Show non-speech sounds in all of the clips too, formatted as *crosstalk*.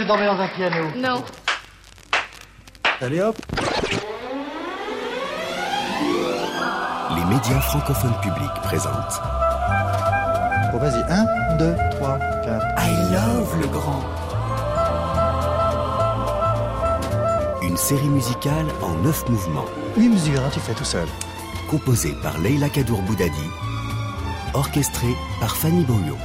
Je dormais dans un piano. Non. Allez hop Les médias francophones publics présentent Bon, vas-y. 1, 2, 3, 4. I Love le Grand. Une série musicale en neuf mouvements, 8 mesures, hein, tu fais tout seul. composée par Leila Kadour Boudadi, orchestrée par Fanny Boyo.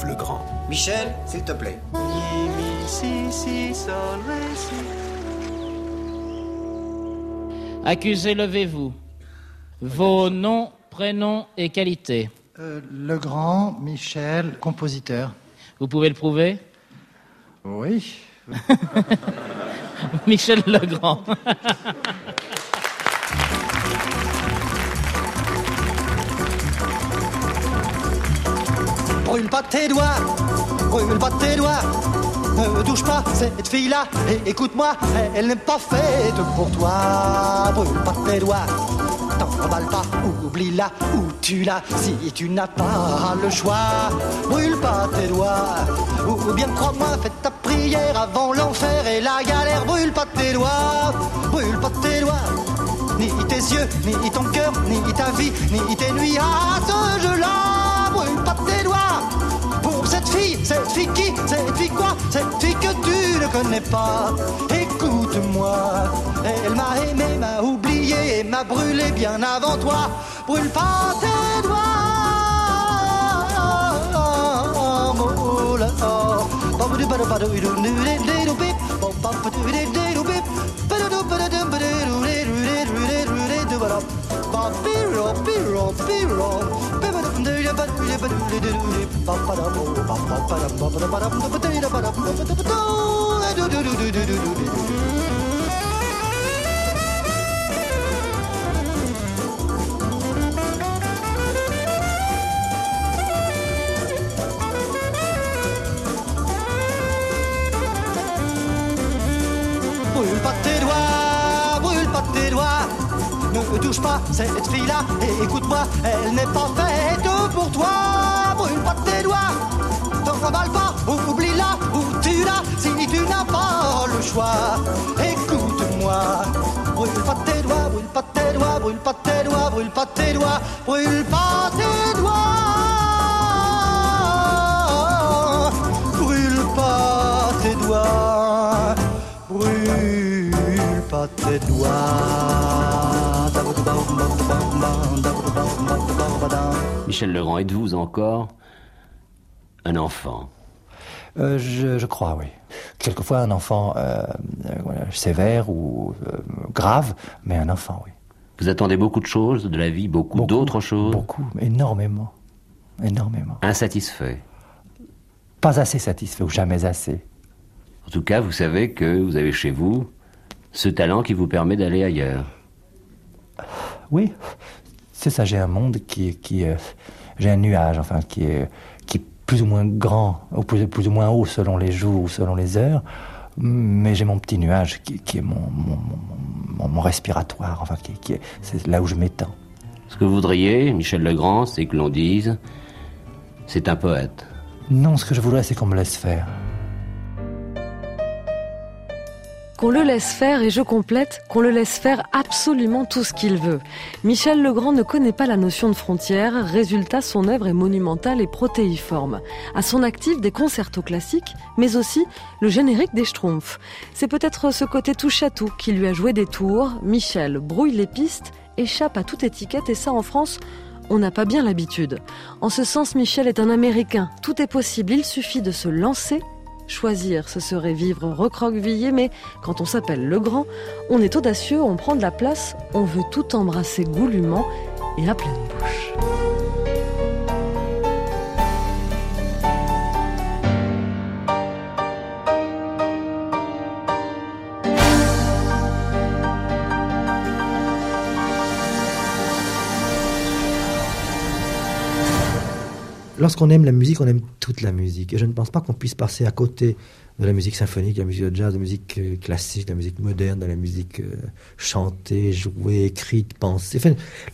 Le Grand. Michel, s'il te plaît. Accusé, levez-vous. Vos noms, prénoms et qualités. Euh, le grand Michel, compositeur. Vous pouvez le prouver? Oui. *laughs* Michel Legrand. *laughs* pas tes doigts, brûle pas tes doigts. Ne touche pas cette fille-là, et écoute-moi, elle n'est pas faite pour toi. Brûle pas tes doigts, t'emballe pas, oublie-la ou tue-la si tu n'as pas le choix. Brûle pas tes doigts, ou bien crois-moi, fais ta prière avant l'enfer et la galère. Brûle pas tes doigts, brûle pas tes doigts. Ni tes yeux, ni ton cœur, ni ta vie, ni tes nuits à ce jeu-là. Cette fille, qui, cette fille quoi, cette fille que tu ne connais pas. Écoute-moi, elle m'a aimé, m'a oublié et m'a brûlé bien avant toi. Brûle pas tes doigts. oh là là. Brûle touche pas cette fille-là et écoute-moi, elle n'est pas faite pour toi. Brûle pas tes doigts, t'en remballe pas, ou oublie-la ou tue-la si tu n'as pas le choix. Écoute-moi, brûle pas tes doigts, brûle pas tes doigts, brûle pas tes doigts, brûle pas tes doigts, brûle pas tes doigts. Brûle pas tes doigts, brûle pas tes doigts. Michel Legrand, êtes-vous encore un enfant? Euh, je, je crois, oui. Quelquefois un enfant euh, euh, sévère ou grave, mais un enfant, oui. Vous attendez beaucoup de choses de la vie, beaucoup, Beaucoup, d'autres choses? Beaucoup, énormément. Énormément. Insatisfait? Pas assez satisfait ou jamais assez. En tout cas, vous savez que vous avez chez vous ce talent qui vous permet d'aller ailleurs. Oui, c'est ça, j'ai un monde qui est. Qui, j'ai un nuage, enfin, qui est, qui est plus ou moins grand, ou plus, plus ou moins haut selon les jours ou selon les heures, mais j'ai mon petit nuage qui, qui est mon, mon, mon- mon- mon respiratoire, enfin, qui, qui est, c'est là où je m'étends. Ce que vous voudriez, Michel Legrand, c'est que l'on dise c'est un poète. Non, ce que je voudrais, c'est qu'on me laisse faire. Qu'on le laisse faire, et je complète, qu'on le laisse faire absolument tout ce qu'il veut. Michel Legrand ne connaît pas la notion de frontière, résultat son œuvre est monumentale et protéiforme. À son actif des concertos classiques, mais aussi le générique des Schtroumpfs. C'est peut-être ce côté touche à tout qui lui a joué des tours. Michel brouille les pistes, échappe à toute étiquette et ça en France, on n'a pas bien l'habitude. En ce sens, Michel est un Américain. Tout est possible, il suffit de se lancer. Choisir, ce serait vivre recroquevillé, mais quand on s'appelle le grand, on est audacieux, on prend de la place, on veut tout embrasser goulûment et à pleine bouche. Lorsqu'on aime la musique, on aime toute la musique. Et je ne pense pas qu'on puisse passer à côté de la musique symphonique, de la musique de jazz, de la musique euh, classique, de la musique moderne, de la musique euh, chantée, jouée, écrite, pensée.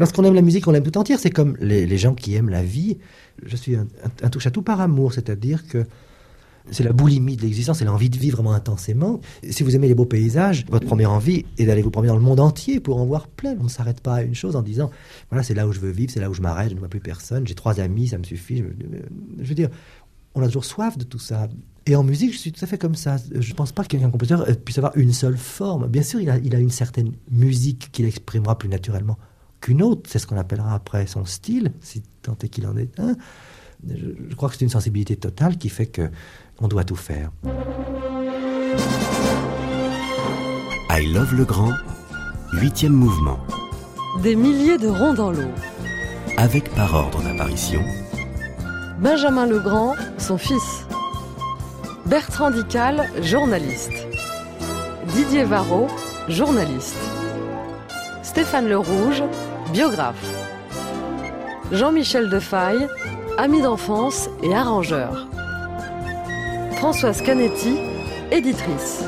Lorsqu'on aime la musique, on l'aime tout entière. C'est comme les, gens qui aiment la vie. Je suis un, un- un touche-à-tout par amour, c'est-à-dire que c'est la boulimie de l'existence, c'est l'envie de vivre vraiment intensément. Si vous aimez les beaux paysages, votre première envie est d'aller vous promener dans le monde entier pour en voir plein. On ne s'arrête pas à une chose en disant, voilà, c'est là où je veux vivre, c'est là où je m'arrête, je ne vois plus personne, j'ai trois amis, ça me suffit. Je, je veux dire, on a toujours soif de tout ça. Et en musique, je suis tout à fait comme ça. Je ne pense pas qu'un compositeur euh, puisse avoir une seule forme. Bien sûr, il a, il a une certaine musique qu'il exprimera plus naturellement qu'une autre. C'est ce qu'on appellera après son style, si tant est qu'il en est un. Je crois que c'est une sensibilité totale qui fait que on doit tout faire. I Love le Grand, huitième mouvement, Des milliers de ronds dans l'eau. avec par ordre d'apparition Benjamin Legrand, son fils. Bertrand Dical, journaliste. Didier Varro, journaliste. Stéphane Le Rouge, biographe. Jean-Michel Defaille, ami d'enfance et arrangeur. Françoise Canetti, éditrice.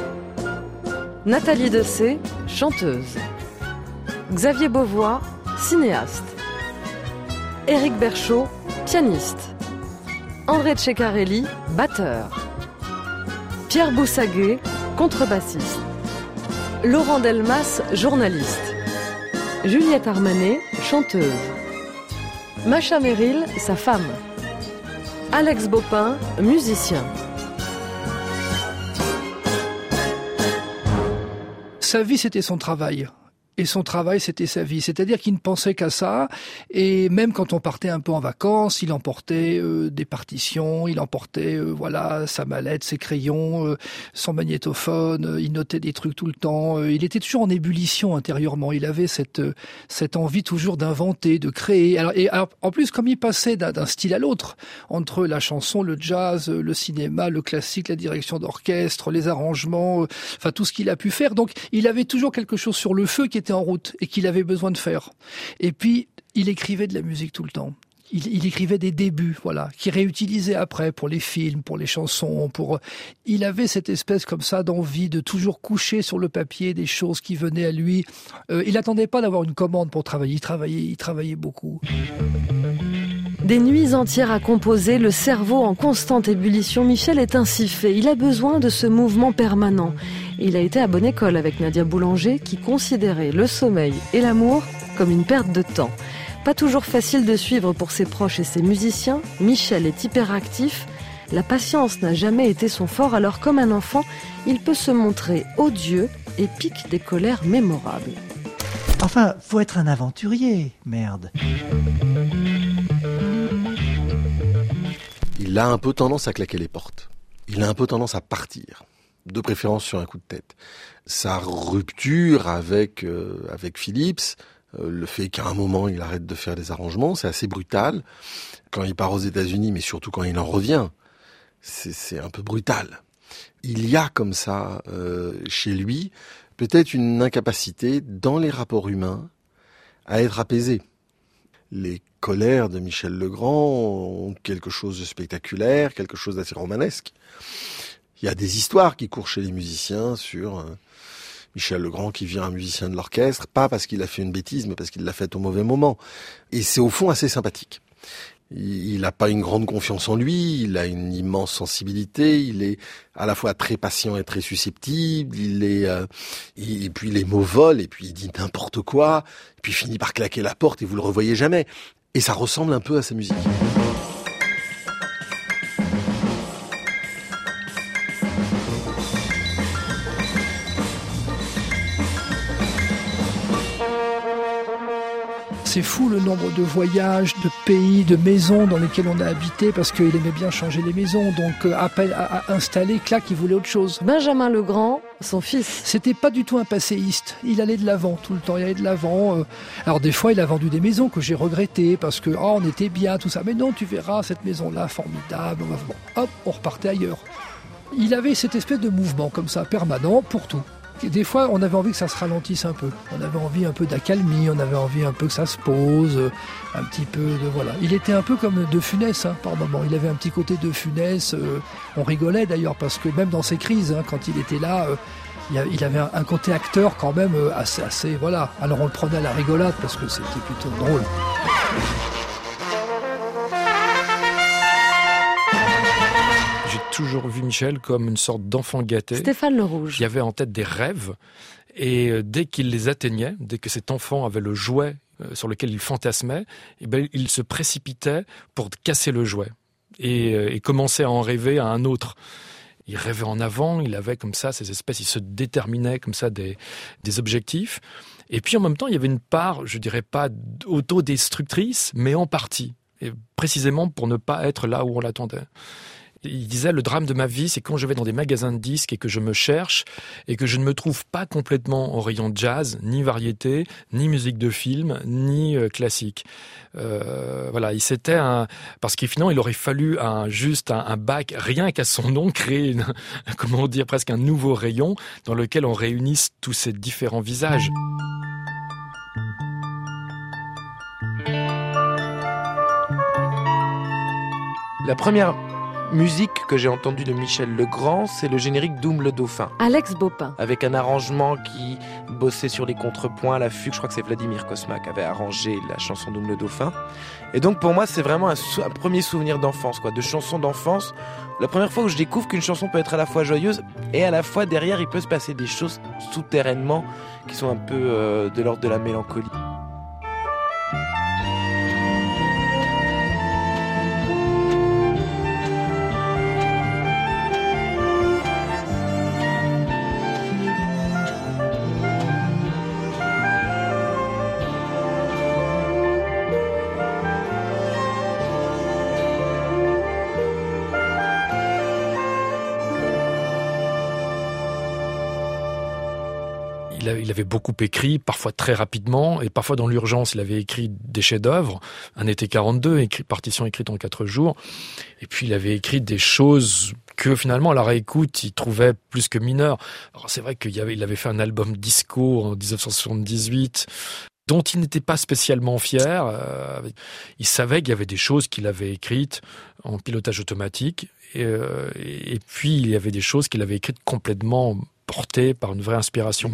Nathalie Dessay, chanteuse. Xavier Beauvois, cinéaste. Éric Berchaud, pianiste. André Ceccarelli, batteur. Pierre Boussaguet, contrebassiste. Laurent Delmas, journaliste. Juliette Armanet, chanteuse. Macha Merrill, sa femme. Alex Bopin, musicien. Sa vie, c'était son travail. Et son travail, c'était sa vie. C'est-à-dire qu'il ne pensait qu'à ça. Et même quand on partait un peu en vacances, il emportait euh, des partitions, il emportait euh, voilà sa mallette, ses crayons, euh, son magnétophone. il notait des trucs tout le temps. il était toujours en ébullition intérieurement. Il avait cette cette envie toujours d'inventer, de créer. Alors, et alors, en plus, comme il passait d'un style à l'autre, entre la chanson, le jazz, le cinéma, le classique, la direction d'orchestre, les arrangements, enfin tout ce qu'il a pu faire. Donc, il avait toujours quelque chose sur le feu qui était en route et qu'il avait besoin de faire. Et puis, il écrivait de la musique tout le temps. Il, écrivait des débuts, voilà, qu'il réutilisait après pour les films, pour les chansons, pour. Il avait cette espèce comme ça d'envie de toujours coucher sur le papier des choses qui venaient à lui. Euh, il n'attendait pas d'avoir une commande pour travailler. Il travaillait, il travaillait beaucoup. Des nuits entières à composer, le cerveau en constante ébullition, Michel est ainsi fait. Il a besoin de ce mouvement permanent. Il a été à bonne école avec Nadia Boulanger qui considérait le sommeil et l'amour comme une perte de temps. Pas toujours facile de suivre pour ses proches et ses musiciens, Michel est hyperactif. La patience n'a jamais été son fort, alors comme un enfant, il peut se montrer odieux et pique des colères mémorables. Enfin, faut être un aventurier, merde. Il a un peu tendance à claquer les portes. Il a un peu tendance à partir, de préférence sur un coup de tête. Sa rupture avec euh, avec Philips, euh, le fait qu'à un moment il arrête de faire des arrangements, c'est assez brutal. Quand il part aux États-Unis, mais surtout quand il en revient, c'est un peu brutal. Il y a comme ça euh, chez lui peut-être une incapacité dans les rapports humains à être apaisé. Les colères de Michel Legrand ont quelque chose de spectaculaire, quelque chose d'assez romanesque. Il y a des histoires qui courent chez les musiciens sur euh, Michel Legrand qui vient un musicien de l'orchestre, pas parce qu'il a fait une bêtise, mais parce qu'il l'a fait au mauvais moment. Et c'est au fond assez sympathique. Il n'a pas une grande confiance en lui, il a une immense sensibilité, il est à la fois très patient et très susceptible, il est euh, et, et puis les mots volent et puis il dit n'importe quoi, et puis il finit par claquer la porte et vous le revoyez jamais. Et ça ressemble un peu à sa musique. C'est fou le nombre de voyages, de pays, de maisons dans lesquels on a habité parce qu'il aimait bien changer les maisons. Donc, euh, appel à, à installer, clac, il voulait autre chose. Benjamin Legrand, son fils. C'était pas du tout un passéiste. Il allait de l'avant tout le temps. Il allait de l'avant. euh. Alors des fois, il a vendu des maisons que j'ai regrettées parce que oh, on était bien tout ça. Mais non, tu verras cette maison-là formidable. Bon, hop, on repartait ailleurs. Il avait cette espèce de mouvement comme ça permanent pour tout. Des fois, on avait envie que ça se ralentisse un peu. On avait envie un peu d'accalmie, on avait envie un peu que ça se pose, euh, un petit peu de voilà. Il était un peu comme de Funès hein, par moment. Il avait un petit côté de Funès. euh, on rigolait d'ailleurs parce que même dans ses crises, hein, quand il était là. euh, il avait un, côté acteur quand même assez, assez, voilà. Alors on le prenait à la rigolade parce que c'était plutôt drôle. Toujours vu Michel comme une sorte d'enfant gâté Stéphane Le Rouge. qui avait en tête des rêves et euh, dès qu'il les atteignait, dès que cet enfant avait le jouet euh, sur lequel il fantasmait, eh ben, il se précipitait pour casser le jouet et, euh, et commençait à en rêver à un autre. Il rêvait en avant, il avait comme ça ces espèces, il se déterminait comme ça des, des objectifs. Et puis en même temps, il y avait une part, je dirais pas autodestructrice, mais en partie. Et précisément pour ne pas être là où on l'attendait. Il disait le drame de ma vie, c'est quand je vais dans des magasins de disques et que je me cherche et que je ne me trouve pas complètement au rayon jazz, ni variété, ni musique de film, ni euh, classique. Euh, voilà, il un parce que finalement il aurait fallu un juste un, bac rien qu'à son nom *laughs* créer comment dire presque un nouveau rayon dans lequel on réunisse tous ces différents visages. La première musique que j'ai entendue de Michel Legrand, c'est le générique d'Oum le Dauphin. Alex Bopin. Avec un arrangement qui bossait sur les contrepoints, la fugue. Je crois que c'est Vladimir Kosma qui avait arrangé la chanson d'Oum le Dauphin. Et donc pour moi, c'est vraiment un, sou- un premier souvenir d'enfance, quoi, de chanson d'enfance. La première fois où je découvre qu'une chanson peut être à la fois joyeuse et à la fois derrière, il peut se passer des choses souterrainement qui sont un peu euh, de l'ordre de la mélancolie. Il, avait beaucoup écrit, parfois très rapidement, et parfois dans l'urgence, il avait écrit des chefs-d'œuvre. Un été 42, écrit, partition écrite en quatre jours. Et puis il avait écrit des choses que finalement, à la réécoute, il trouvait plus que mineures. Alors c'est vrai qu'il avait, il avait fait un album disco en 1978 dont il n'était pas spécialement fier. Euh, il savait qu'il y avait des choses qu'il avait écrites en pilotage automatique, et, euh, et puis il y avait des choses qu'il avait écrites complètement portées par une vraie inspiration.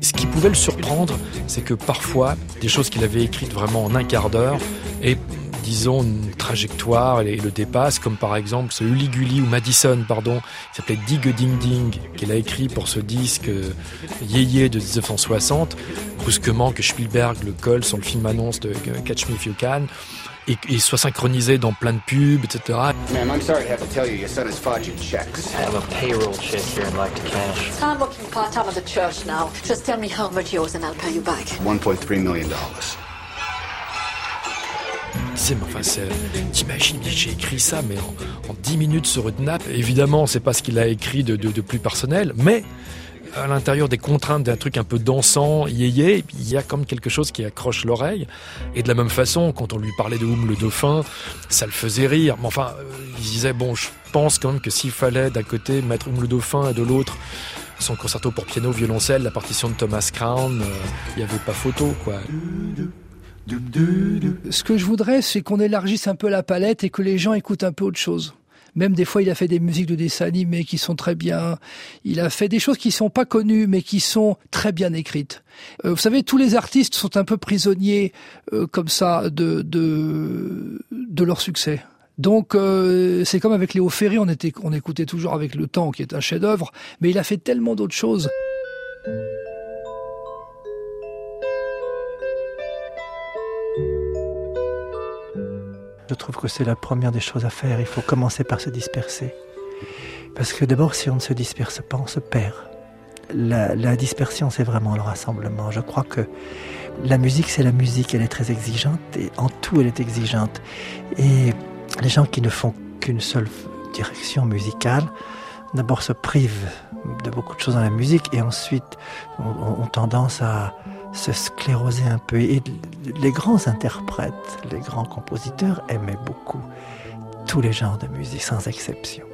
Ce qui pouvait le surprendre, c'est que parfois, des choses qu'il avait écrites vraiment en un quart d'heure, et disons une trajectoire et le dépasse, comme par exemple ce Uliguli ou Madison, pardon, qui s'appelait Dig Ding Ding, qu'il a écrit pour ce disque euh, Yéyé de 1960, brusquement que Spielberg le colle sur le film annonce de euh, Catch Me If You Can, et, et soit synchronisé dans plein de pubs, etc. Ma'am, I'm sorry to have to tell you, your son is forging checks. I have a payroll check here I'd like to cash. I'm working part-time at the church now. Just tell me how much yours and I'll pay you back. $1.3 million. dollars. Mais enfin, c'est- t'imagines, j'ai écrit ça, mais en, en 10 minutes sur une nappe. Évidemment, c'est pas ce qu'il a écrit de, de- de plus personnel, mais à l'intérieur des contraintes d'un truc un peu dansant, yéyé, il y a comme quelque chose qui accroche l'oreille. Et de la même façon, quand on lui parlait de Oum le dauphin, ça le faisait rire. Mais enfin, euh, il disait, bon, je pense quand même que s'il fallait d'un côté mettre Oum le dauphin et de l'autre son concerto pour piano, violoncelle, la partition de Thomas Crown, euh, il n'y avait pas photo, quoi. Ce que je voudrais, c'est qu'on élargisse un peu la palette et que les gens écoutent un peu autre chose. Même des fois, il a fait des musiques de dessins animés qui sont très bien. Il a fait des choses qui sont pas connues, mais qui sont très bien écrites. Euh, vous savez, tous les artistes sont un peu prisonniers euh, comme ça de de de leur succès. Donc euh, c'est comme avec Léo Ferré, on était on écoutait toujours avec le temps, qui est un chef-d'œuvre, mais il a fait tellement d'autres choses. Je trouve que c'est la première des choses à faire. Il faut commencer par se disperser. Parce que d'abord, si on ne se disperse pas, on se perd. La, dispersion, c'est vraiment le rassemblement. Je crois que la musique, c'est la musique. Elle est très exigeante et en tout, elle est exigeante. Et les gens qui ne font qu'une seule direction musicale, d'abord se privent de beaucoup de choses dans la musique et ensuite ont tendance à se scléroser un peu. Et les grands interprètes, les grands compositeurs aimaient beaucoup tous les genres de musique, sans exception.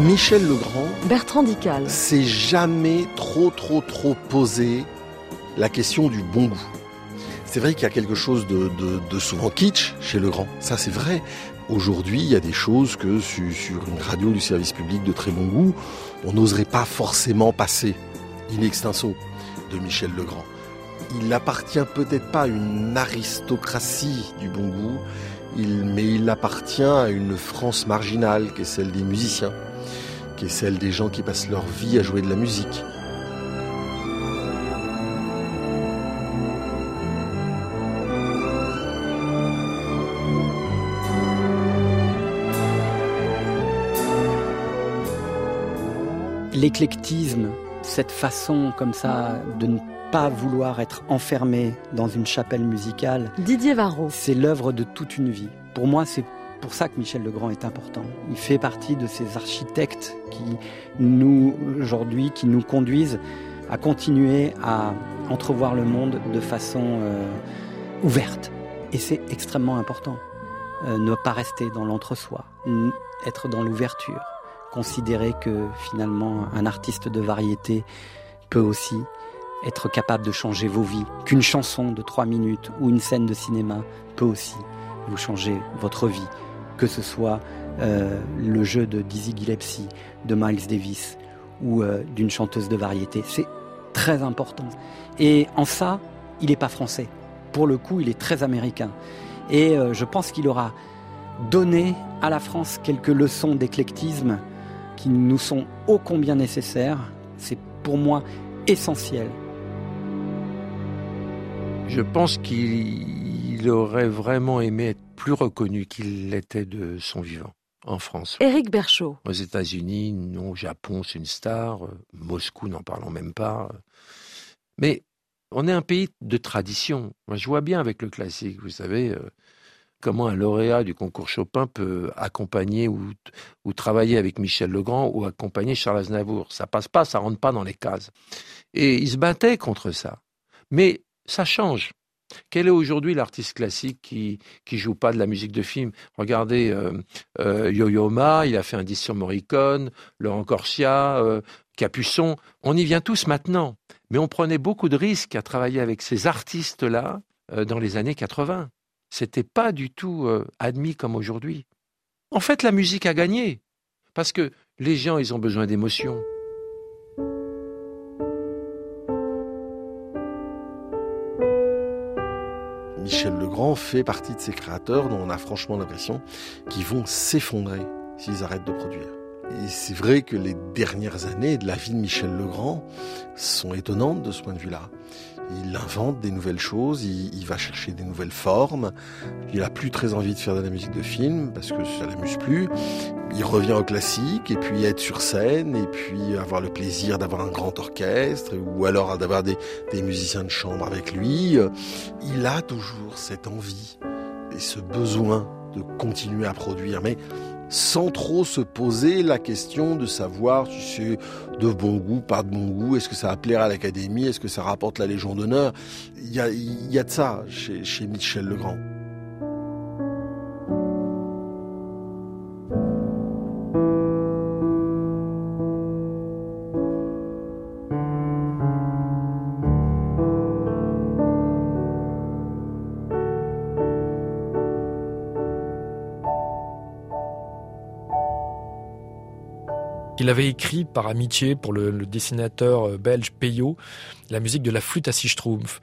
Michel Legrand. Bertrand Dical. S'est jamais trop, trop, trop posé la question du bon goût. C'est vrai qu'il y a quelque chose de, de, de souvent kitsch chez Legrand, ça c'est vrai, Aujourd'hui, il y a des choses que sur, une radio du service public de très bon goût, on n'oserait pas forcément passer in extenso de Michel Legrand. Il appartient peut-être pas à une aristocratie du bon goût, mais il appartient à une France marginale qui est celle des musiciens, qui est celle des gens qui passent leur vie à jouer de la musique. L'éclectisme, cette façon comme ça de ne pas vouloir être enfermé dans une chapelle musicale. Didier Varro. C'est l'œuvre de toute une vie. Pour moi, c'est pour ça que Michel Legrand est important. Il fait partie de ces architectes qui nous, aujourd'hui, qui nous conduisent à continuer à entrevoir le monde de façon euh, ouverte. Et c'est extrêmement important. Euh, ne pas rester dans l'entre-soi, être dans l'ouverture, considérer que finalement un artiste de variété peut aussi être capable de changer vos vies, qu'une chanson de trois minutes ou une scène de cinéma peut aussi vous changer votre vie, que ce soit euh, le jeu de Dizzy Gillespie, de Miles Davis ou euh, d'une chanteuse de variété. C'est très important. Et en ça, il n'est pas français. Pour le coup, il est très américain. Et euh, je pense qu'il aura donné à la France quelques leçons d'éclectisme qui nous sont ô combien nécessaires. C'est pour moi essentiel. Je pense qu'il aurait vraiment aimé être plus reconnu qu'il l'était de son vivant en France. Éric Berchaud. Aux États-Unis, non, au Japon, c'est une star. Moscou, n'en parlons même pas. Mais on est un pays de tradition. Moi, je vois bien avec le classique, vous savez, euh, comment un lauréat du concours Chopin peut accompagner ou, ou travailler avec Michel Legrand ou accompagner Charles Aznavour. Ça passe pas, ça rentre pas dans les cases. Et il se battait contre ça. Mais ça change. Quel est aujourd'hui l'artiste classique qui qui joue pas de la musique de film? Regardez euh, euh, Yo-Yo Ma, il a fait un disque sur Morricone, Laurent Corsia, euh, Capuçon. On y vient tous maintenant, mais on prenait beaucoup de risques à travailler avec ces artistes-là euh, dans les années 80. C'était pas du tout euh, admis comme aujourd'hui. En fait, la musique a gagné parce que les gens, ils ont besoin d'émotions. Michel Legrand fait partie de ces créateurs dont on a franchement l'impression qu'ils vont s'effondrer s'ils arrêtent de produire. Et c'est vrai que les dernières années de la vie de Michel Legrand sont étonnantes de ce point de vue-là. Il invente des nouvelles choses, il, va chercher des nouvelles formes. Il a plus très envie de faire de la musique de film parce que ça l'amuse plus. Il revient au classique et puis être sur scène et puis avoir le plaisir d'avoir un grand orchestre ou alors d'avoir des, des musiciens de chambre avec lui. Il a toujours cette envie et ce besoin de continuer à produire. Mais sans trop se poser la question de savoir si c'est de bon goût, pas de bon goût, est-ce que ça va plaire à l'Académie, est-ce que ça rapporte la Légion d'honneur. Il y a, y a de ça chez, chez Michel Legrand. Il avait écrit par amitié pour le, dessinateur belge Peyo la musique de la flûte à six schtroumpfs.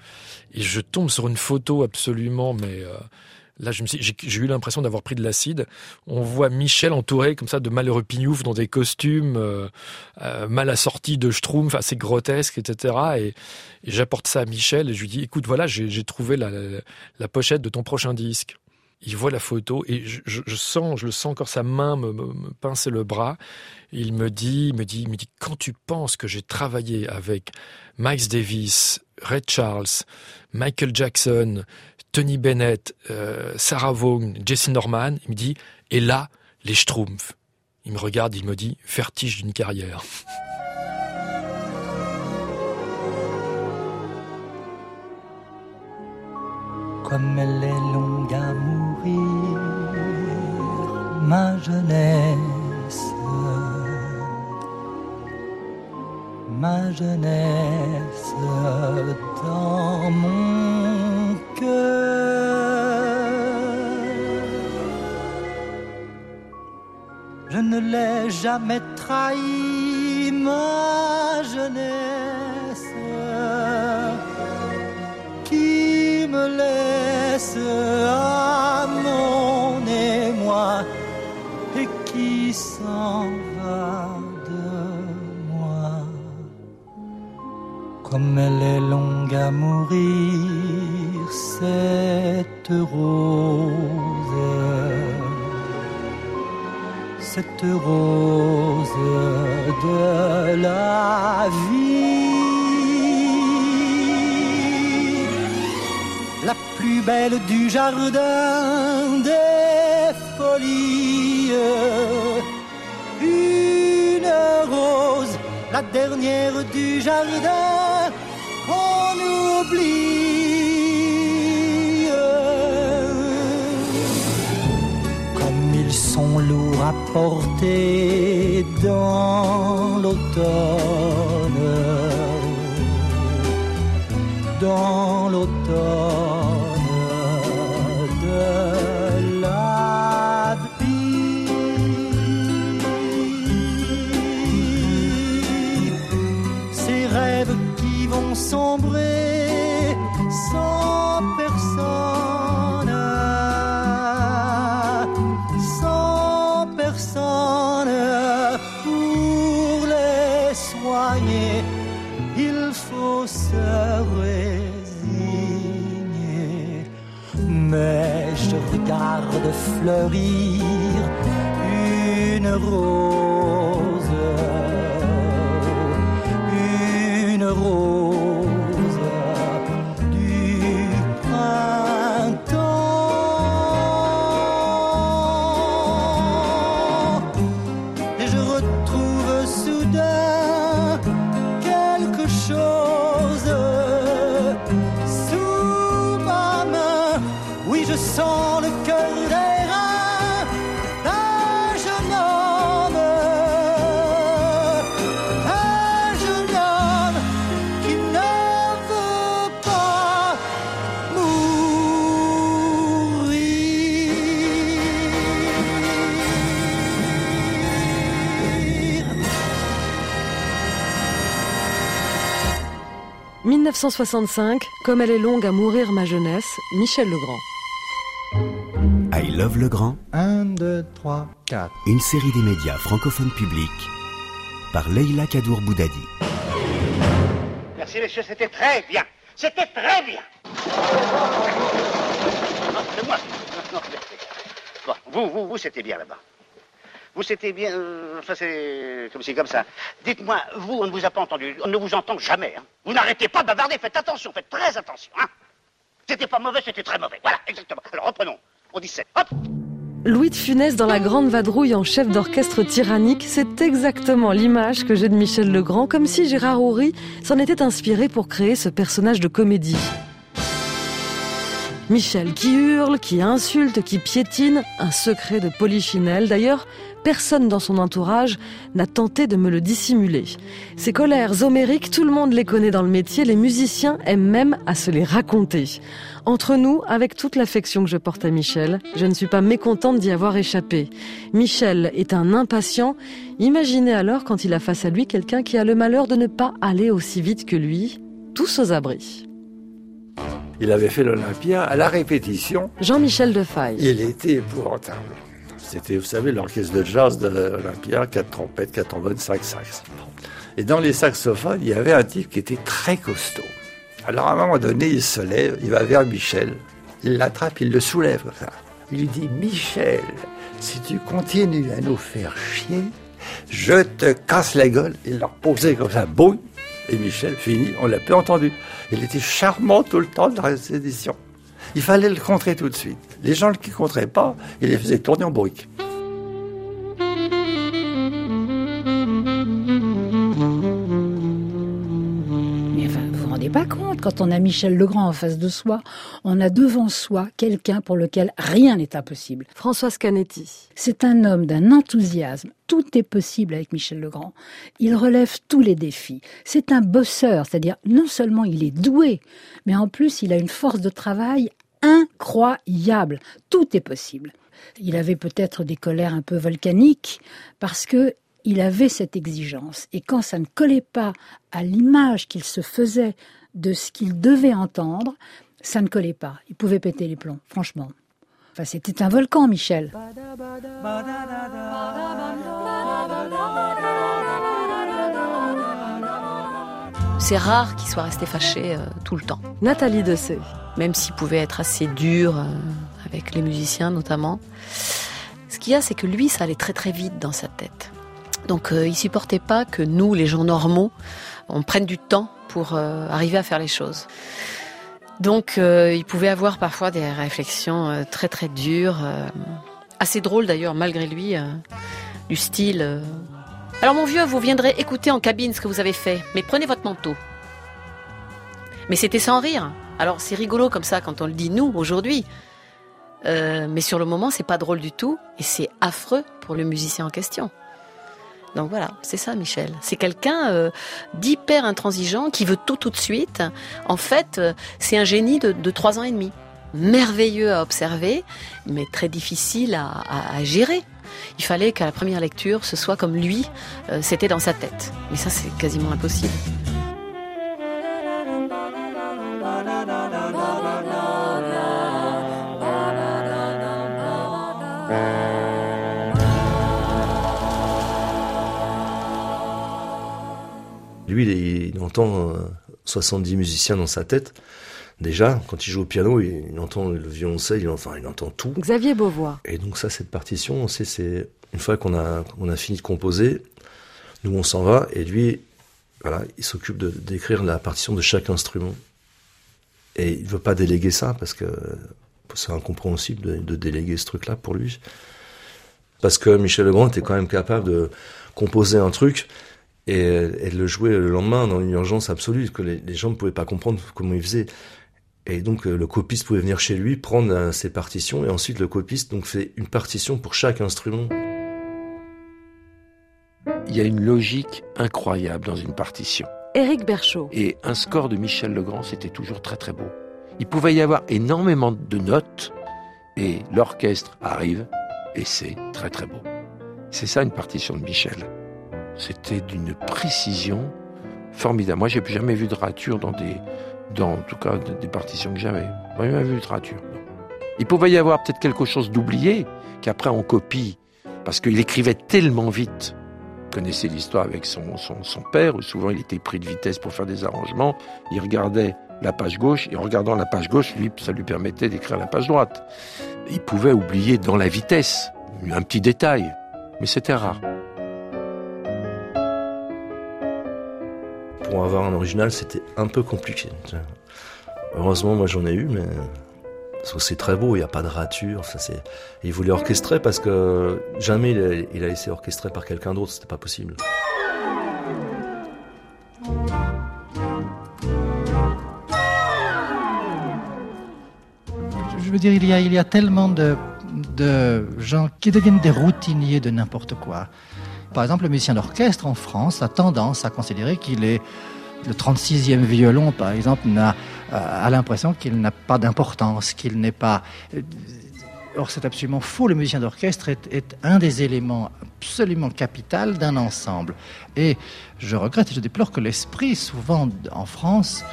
Et je tombe sur une photo absolument, mais euh, là j'ai eu l'impression d'avoir pris de l'acide. On voit Michel entouré comme ça de malheureux pignoufs dans des costumes euh, euh, mal assortis de schtroumpfs, assez grotesques, etc. Et, j'apporte ça à Michel et je lui dis, écoute, voilà, j'ai trouvé la pochette de ton prochain disque il voit la photo et je, sens, je le sens encore sa main me, me, me pincer le bras. Il me dit, me dit, me dit, quand tu penses que j'ai travaillé avec Miles Davis, Ray Charles, Michael Jackson, Tony Bennett, euh, Sarah Vaughan, Jesse Norman, il me dit, et là, les Schtroumpfs. Il me regarde, il me dit, vertige d'une carrière. Comme elle est longue ma jeunesse. ma jeunesse dans mon cœur. Je ne l'ai jamais trahi, ma jeunesse, qui me laisse s'en va de moi. Comme elle est longue à mourir, cette rose cette rose de la vie, la plus belle du jardin une rose, la dernière du jardin, on oublie. Comme ils sont lourds à porter dans l'automne, dans l'automne regarde fleurir une rose, 1965, Comme elle est longue à mourir ma jeunesse, Michel Legrand. I Love le Grand, 1, 2, 3, 4. une série des médias francophones publics par Leila Kadour Boudadi. Merci, messieurs, c'était très bien. C'était très bien. Non, c'est moi. Non, non, Bon, vous, vous, vous, c'était bien là-bas. Vous, c'était bien. euh, Enfin, c'est comme si, comme ça. Dites-moi, vous, on ne vous a pas entendu. On ne vous entend jamais. hein. Vous n'arrêtez pas de bavarder. Faites attention, faites très attention. Hein. C'était pas mauvais, c'était très mauvais. Voilà, exactement. Alors, reprenons. On dit sept. Hop Louis de Funès dans la grande vadrouille en chef d'orchestre tyrannique, c'est exactement l'image que j'ai de Michel Legrand, comme si Gérard Houry s'en était inspiré pour créer ce personnage de comédie. Michel qui hurle, qui insulte, qui piétine, un secret de polichinelle. D'ailleurs, personne dans son entourage n'a tenté de me le dissimuler. Ces colères homériques, tout le monde les connaît dans le métier, les musiciens aiment même à se les raconter. Entre nous, avec toute l'affection que je porte à Michel, je ne suis pas mécontente d'y avoir échappé. Michel est un impatient. Imaginez alors quand il a face à lui quelqu'un qui a le malheur de ne pas aller aussi vite que lui, tous aux abris. Il avait fait l'Olympia à la répétition. Jean-Michel Defaille. Il était épouvantable. C'était, vous savez, l'orchestre de jazz de l'Olympia, quatre trompettes, quatre trombones, cinq sax. Et dans les saxophones, il y avait un type qui était très costaud. Alors à un moment donné, il se lève, il va vers Michel, il l'attrape, il le soulève. Il lui dit, Michel, si tu continues à nous faire chier, je te casse la gueule. Il leur posait comme ça, boum. Et Michel, fini, on l'a plus entendu. Il était charmant tout le temps de la sédition. Il fallait le contrer tout de suite. Les gens qui ne contraient pas, il les faisait tourner en briques. Mais enfin, vous vous rendez pas compte Quand on a Michel Legrand en face de soi, on a devant soi quelqu'un pour lequel rien n'est impossible. Françoise Canetti. C'est un homme d'un enthousiasme. Tout est possible avec Michel Legrand. Il relève tous les défis. C'est un bosseur, c'est-à-dire non seulement il est doué, mais en plus il a une force de travail incroyable. Tout est possible. Il avait peut-être des colères un peu volcaniques parce que il avait cette exigence. Et quand ça ne collait pas à l'image qu'il se faisait de ce qu'il devait entendre, ça ne collait pas. Il pouvait péter les plombs, franchement. Enfin, c'était un volcan, Michel. C'est rare qu'il soit resté fâché euh, tout le temps. Nathalie Dessay. Même s'il pouvait être assez dur euh, avec les musiciens notamment. Ce qu'il y a, c'est que lui, ça allait très très vite dans sa tête. Donc euh, il supportait pas que nous, les gens normaux, on prenne du temps pour arriver à faire les choses. Donc il pouvait avoir parfois des réflexions très très dures, assez drôles d'ailleurs malgré lui, du style Alors mon vieux, vous viendrez écouter en cabine ce que vous avez fait, mais prenez votre manteau. Mais c'était sans rire. Alors c'est rigolo comme ça quand on le dit nous aujourd'hui. Euh, mais sur le moment, c'est pas drôle du tout et c'est affreux pour le musicien en question. Donc voilà, c'est ça Michel. C'est quelqu'un euh, d'hyper intransigeant qui veut tout tout de suite. En fait, euh, c'est un génie de, trois ans et demi. Merveilleux à observer, mais très difficile à- à gérer. Il fallait qu'à la première lecture, ce soit comme lui, euh, c'était dans sa tête. Mais ça, c'est quasiment impossible. Lui, il, entend euh, 70 musiciens dans sa tête. Déjà, quand il joue au piano, il, il entend le violoncelle, il, enfin, il entend tout. Xavier Beauvois. Et donc ça, cette partition, on sait, c'est une fois qu'on a, on a fini de composer, nous on s'en va et lui, voilà, il s'occupe de d'écrire la partition de chaque instrument. Et il veut pas déléguer ça parce que c'est incompréhensible de, de déléguer ce truc-là pour lui. Parce que Michel Legrand était quand même capable de composer un truc et, et de le jouer le lendemain dans une urgence absolue, que les, les gens ne pouvaient pas comprendre comment il faisait. Et donc euh, le copiste pouvait venir chez lui, prendre euh, ses partitions, et ensuite le copiste donc fait une partition pour chaque instrument. Il y a une logique incroyable dans une partition. Éric Berchaud. Et un score de Michel Legrand, c'était toujours très très beau. Il pouvait y avoir énormément de notes, et l'orchestre arrive, et c'est très très beau. C'est ça une partition de Michel. C'était d'une précision formidable. Moi, j'ai jamais vu de rature dans des, dans en tout cas des partitions que j'avais. J'ai jamais vu de rature. non. Il pouvait y avoir peut-être quelque chose d'oublié qu'après on copie parce qu'il écrivait tellement vite. Vous connaissez l'histoire avec son, son, son père où souvent il était pris de vitesse pour faire des arrangements. Il regardait la page gauche et en regardant la page gauche, lui, ça lui permettait d'écrire la page droite. Il pouvait oublier dans la vitesse un petit détail, mais c'était rare. Pour avoir un original, c'était un peu compliqué. Heureusement, moi j'en ai eu, mais c'est très beau, il n'y a pas de rature. Il voulait orchestrer parce que jamais il a, laissé orchestrer par quelqu'un d'autre, c'était pas possible. Je veux dire, il y a, tellement de gens qui deviennent des routiniers de n'importe quoi. Par exemple, le musicien d'orchestre en France a tendance à considérer qu'il est le 36e violon, par exemple, euh, a l'impression qu'il n'a pas d'importance, qu'il n'est pas. euh, Or, c'est absolument faux. Le musicien d'orchestre est, est un des éléments absolument capital d'un ensemble. Et je regrette et je déplore que l'esprit, souvent en France,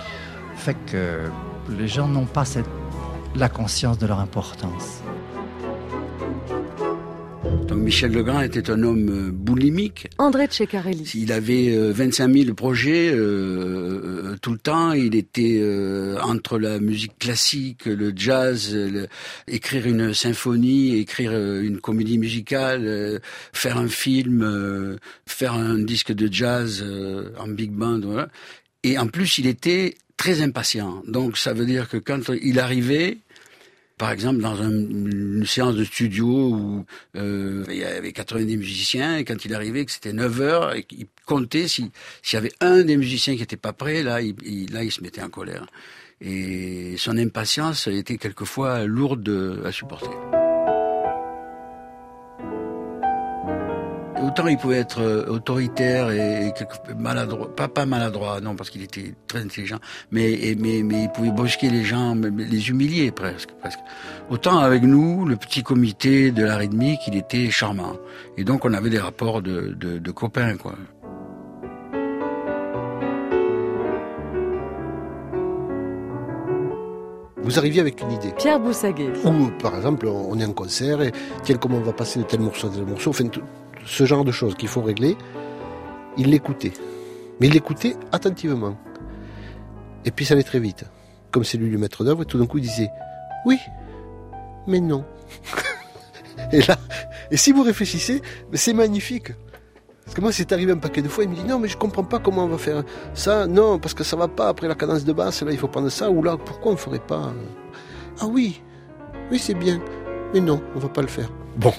fait que les gens n'ont pas cette, la conscience de leur importance. Donc Michel Legrand était un homme euh, boulimique. André Ceccarelli. Il avait euh, 25 000 projets euh, euh, tout le temps. Il était euh, entre la musique classique, le jazz, le- écrire une symphonie, écrire euh, une comédie musicale, euh, faire un film, euh, faire un disque de jazz euh, en big band. Voilà. Et en plus, il était très impatient. Donc ça veut dire que quand il arrivait, par exemple, dans un, une séance de studio où euh, il y avait 90 musiciens, et quand il arrivait, que c'était 9 heures, et qu'il comptait si s'il y avait un des musiciens qui était pas prêt, il, il- là, il se mettait en colère. Et son impatience était quelquefois lourde à supporter. Autant il pouvait être euh, autoritaire et, maladroit, pas pas maladroit, non, parce qu'il était très intelligent, mais, et- mais mais il pouvait brusquer les gens, les humilier presque, presque. Autant avec nous, le petit comité de la rythmique, il était charmant, et donc on avait des rapports de de, de copains, quoi. Vous arriviez avec une idée. Pierre Boussaguet. Ou, par exemple, on est en concert et tiens, comment on va passer de tel morceau à tel morceau. Enfin, ce genre de choses qu'il faut régler. Il l'écoutait. Mais il l'écoutait attentivement. Et puis ça allait très vite. Comme c'est lui le maître d'œuvre, tout d'un coup il disait Oui, mais non. *laughs* et là, et si vous réfléchissez, c'est magnifique. Parce que moi, c'est arrivé un paquet de fois, il me dit non, mais je comprends pas comment on va faire ça. Non, parce que ça va pas après la cadence de basse. Là, il faut prendre ça. Ou là, pourquoi on ferait pas? Ah oui, oui, c'est bien. Mais non, on va pas le faire. Bon.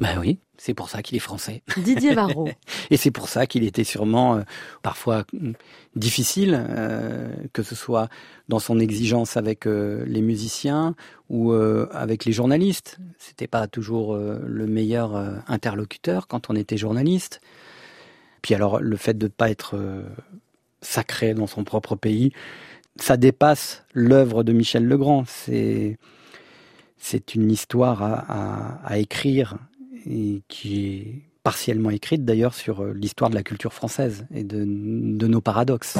Ben oui, c'est pour ça qu'il est français. *laughs* Didier Varro. Et c'est pour ça qu'il était sûrement euh, parfois mm, difficile, euh, que ce soit dans son exigence avec euh, les musiciens ou euh, avec les journalistes. C'était pas toujours euh, le meilleur euh, interlocuteur quand on était journaliste. Puis alors le fait de ne pas être sacré dans son propre pays, ça dépasse l'œuvre de Michel Legrand. C'est c'est une histoire à, à- à écrire et qui est partiellement écrite d'ailleurs sur euh, l'histoire de la culture française et de, de nos paradoxes.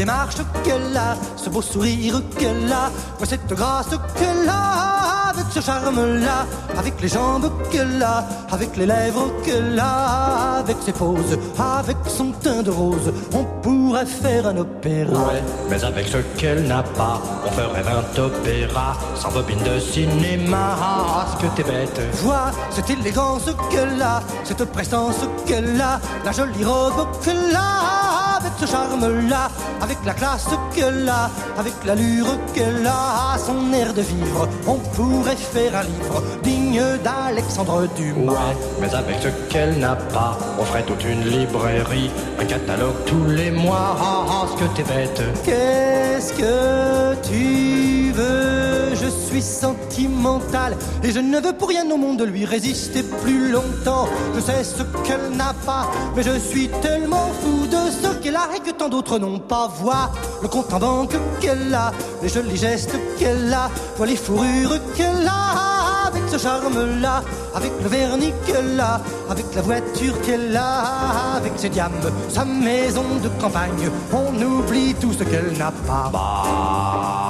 Démarche qu'elle a, ce beau sourire qu'elle a, cette grâce qu'elle a, avec ce charme-là, avec les jambes qu'elle a, avec les lèvres qu'elle a, avec ses poses, avec son teint de rose, on pourrait faire un opéra. Ouais, mais avec ce qu'elle n'a pas, on ferait 20 opéras sans bobine de cinéma. Ah, ce que t'es bête. Vois cette élégance qu'elle a, cette prestance qu'elle a, la jolie robe qu'elle a, avec ce charme-là, avec la classe qu'elle a, avec l'allure qu'elle a, son air de vivre. On pourrait faire un livre digne d'Alexandre Dumas. Ouais, mais avec ce qu'elle n'a pas, on ferait toute une librairie, un catalogue tous les mois. Ah, ah, ce que t'es bête. Qu'est-ce que tu veux? Je suis sentimental et je ne veux pour rien au monde lui résister plus longtemps. Je sais ce qu'elle n'a pas, mais je suis tellement fou de ce qu'elle a et que tant d'autres n'ont pas. Vois le compte en banque qu'elle a, les jolis gestes qu'elle a, vois les fourrures qu'elle a avec ce charme-là, avec le vernis qu'elle a, avec la voiture qu'elle a, avec ses diamants, sa maison de campagne. On oublie tout ce qu'elle n'a pas.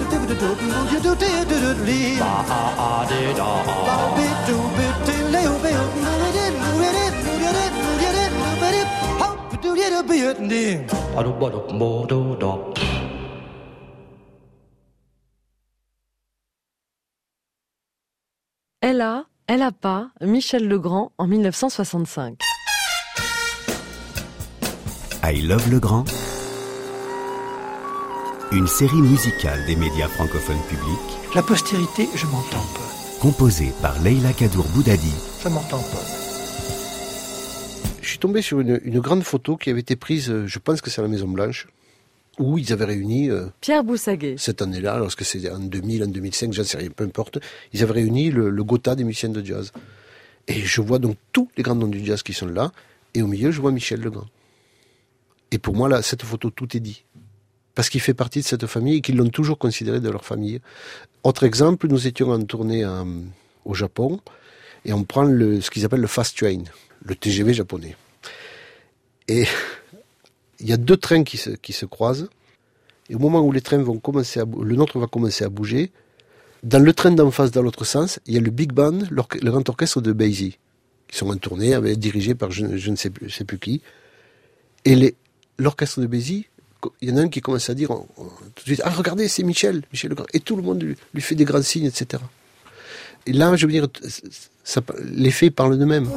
Elle a, elle a pas, Michel Legrand en 1965. I Love Legrand. Une série musicale des médias francophones publics. La postérité, je m'entends pas. Composée par Leila Kadour Boudadi. Je m'entends pas. Je suis tombé sur une, une, grande photo qui avait été prise, euh, je pense que c'est à la Maison Blanche, où ils avaient réuni... Euh, Pierre Boussaguet. Cette année-là, lorsque c'était en 2000, en 2005, j'en sais rien, peu importe, ils avaient réuni le, le Gotha des musiciens de jazz. Et je vois donc tous les grands noms du jazz qui sont là, et au milieu, je vois Michel Legrand. Et pour moi, là, cette photo, tout est dit. Parce qu'il fait partie de cette famille et qu'ils l'ont toujours considéré de leur famille. Autre exemple, nous étions en tournée au Japon et on prend le, ce qu'ils appellent le fast train, le TGV japonais. Et *laughs* il y a deux trains qui se, qui se croisent. Et au moment où les trains vont commencer à, le nôtre va commencer à bouger, dans le train d'en face, dans l'autre sens, il y a le big band, le grand orchestre de Basie, qui sont en tournée, avec, dirigé par je, ne sais plus, qui. Et l'orchestre de Bézi, il y en a un qui commence à dire tout de suite, ah regardez, c'est Michel, Michel Legrand. Et tout le monde lui, lui, fait des grands signes, etc. Et là, je veux dire, ça, les faits parlent d'eux-mêmes.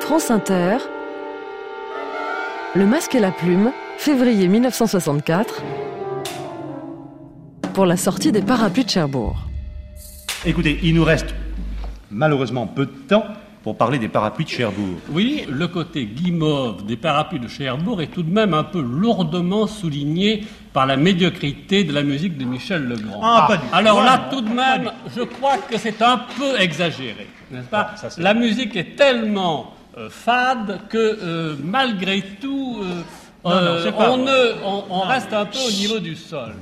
France Inter, Le Masque et la Plume, février 1964, pour la sortie des parapluies de Cherbourg. Écoutez, il nous reste malheureusement peu de temps pour parler des parapluies de Cherbourg. Oui, le côté guimauve des parapluies de Cherbourg est tout de même un peu lourdement souligné par la médiocrité de la musique de Michel Legrand. Ah, pas du tout. Alors là, tout de même, je crois que c'est un peu exagéré, n'est-ce pas ça, La musique est tellement euh, fade que euh, malgré tout, euh, Non, non, c'est pas on, vrai. ne, on, on reste un peu au niveau du sol.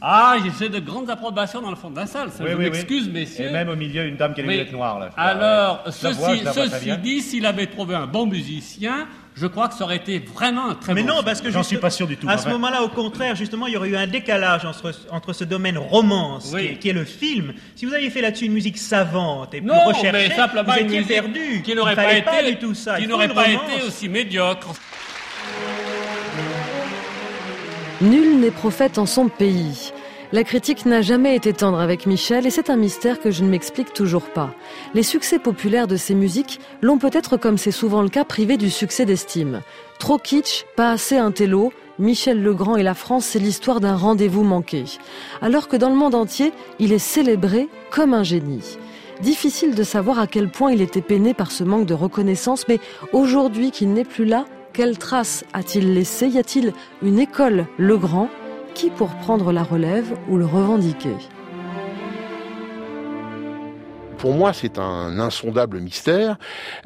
Ah, j'ai de grandes approbations dans le fond de la salle. Ça, Oui, je oui, oui. m'excuse, messieurs. Et même au milieu, une dame qui a les lunettes noires. Là. Alors, vois, ceci, vois dit, s'il avait trouvé un bon musicien, je crois que ça aurait été vraiment un très Mais bon non, parce que J'en suis pas sûr du tout. À ce moment-là, au contraire, justement, il y aurait eu un décalage entre, entre ce domaine romance, Oui. qui, est, qui est le film. Si vous aviez fait là-dessus une musique savante et plus Non, recherchée, mais simplement vous étiez perdu. qui n'aurait Il pas fallait été, pas du tout ça. qui n'aurait pas romance. été aussi médiocre. Nul n'est prophète en son pays. La critique n'a jamais été tendre avec Michel et c'est un mystère que je ne m'explique toujours pas. Les succès populaires de ses musiques l'ont peut-être, comme c'est souvent le cas, privé du succès d'estime. Trop kitsch, pas assez intello, Michel Legrand et la France, c'est l'histoire d'un rendez-vous manqué. Alors que dans le monde entier, il est célébré comme un génie. Difficile de savoir à quel point il était peiné par ce manque de reconnaissance, mais aujourd'hui qu'il n'est plus là, quelle trace a-t-il laissé? Y a-t-il une école? Legrand Qui pour prendre la relève ou le revendiquer? Pour moi, c'est un insondable mystère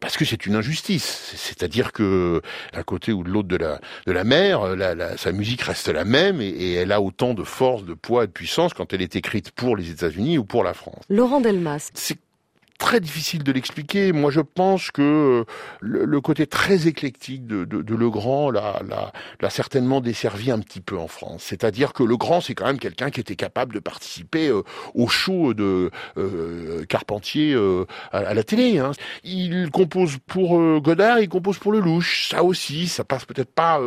parce que c'est une injustice. C'est-à-dire que d'un côté ou de l'autre de la de la mer, la, la- sa musique reste la même et, et elle a autant de force, de poids et de puissance quand elle est écrite pour les États-Unis ou pour la France. Laurent Delmas. C'est très difficile de l'expliquer. Moi, je pense que euh, le, côté très éclectique de, de, de Legrand l'a, certainement desservi un petit peu en France. C'est-à-dire que Legrand, c'est quand même quelqu'un qui était capable de participer euh, au show de euh, Carpentier à, la télé. Hein. Il compose pour Godard, il compose pour Lelouch. Ça aussi, ça passe peut-être pas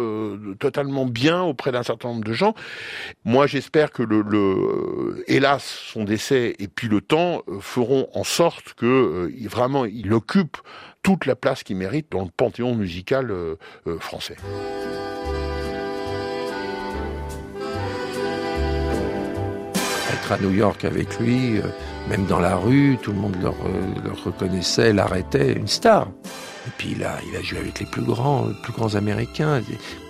totalement bien auprès d'un certain nombre de gens. Moi, j'espère que le, le hélas, son décès et puis le temps feront en sorte que euh, il- vraiment il occupe toute la place qu'il mérite dans le panthéon musical euh, euh, français. être à New York avec lui, euh, même dans la rue, tout le monde le, re- le reconnaissait, l'arrêtait, une star. Et puis il a, joué avec les plus grands, plus grands américains.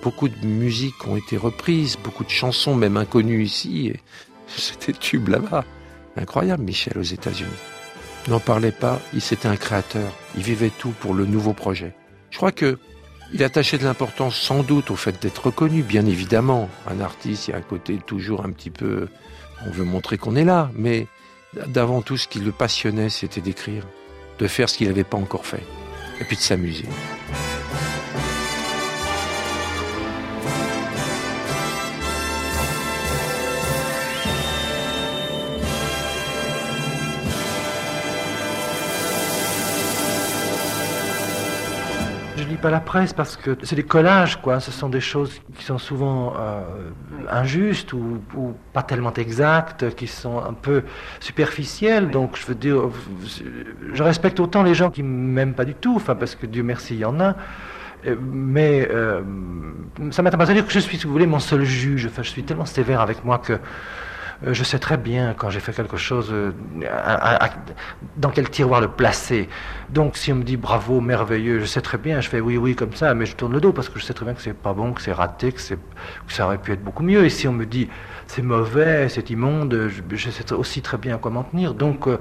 Beaucoup de musiques ont été reprises, beaucoup de chansons, même inconnues ici. *laughs* C'était tube là-bas. Incroyable, Michel, aux États-Unis. N'en parlait pas, il c'était un créateur. Il vivait tout pour le nouveau projet. Je crois que il attachait de l'importance sans doute au fait d'être reconnu, bien évidemment. Un artiste, il y a un côté toujours un petit peu... On veut montrer qu'on est là, mais d'avant tout, ce qui le passionnait, c'était d'écrire, de faire ce qu'il n'avait pas encore fait, et puis de s'amuser. Pas la presse parce que c'est des collages, quoi. Ce sont des choses qui sont souvent euh, injustes ou, pas tellement exactes, qui sont un peu superficielles. Donc, je veux dire, je respecte autant les gens qui m'aiment pas du tout, enfin, parce que Dieu merci, il y en a. Mais euh, ça pas à dire que je suis, si vous voulez, mon seul juge. Enfin, je suis tellement sévère avec moi que je sais très bien quand j'ai fait quelque chose, euh, dans quel tiroir le placer. Donc si on me dit bravo, merveilleux, je sais très bien, je fais oui, oui comme ça, mais je tourne le dos parce que je sais très bien que c'est pas bon, que c'est raté, que, ça aurait pu être beaucoup mieux. Et si on me dit c'est mauvais, c'est immonde, je, sais aussi très bien à quoi m'en tenir. Donc euh,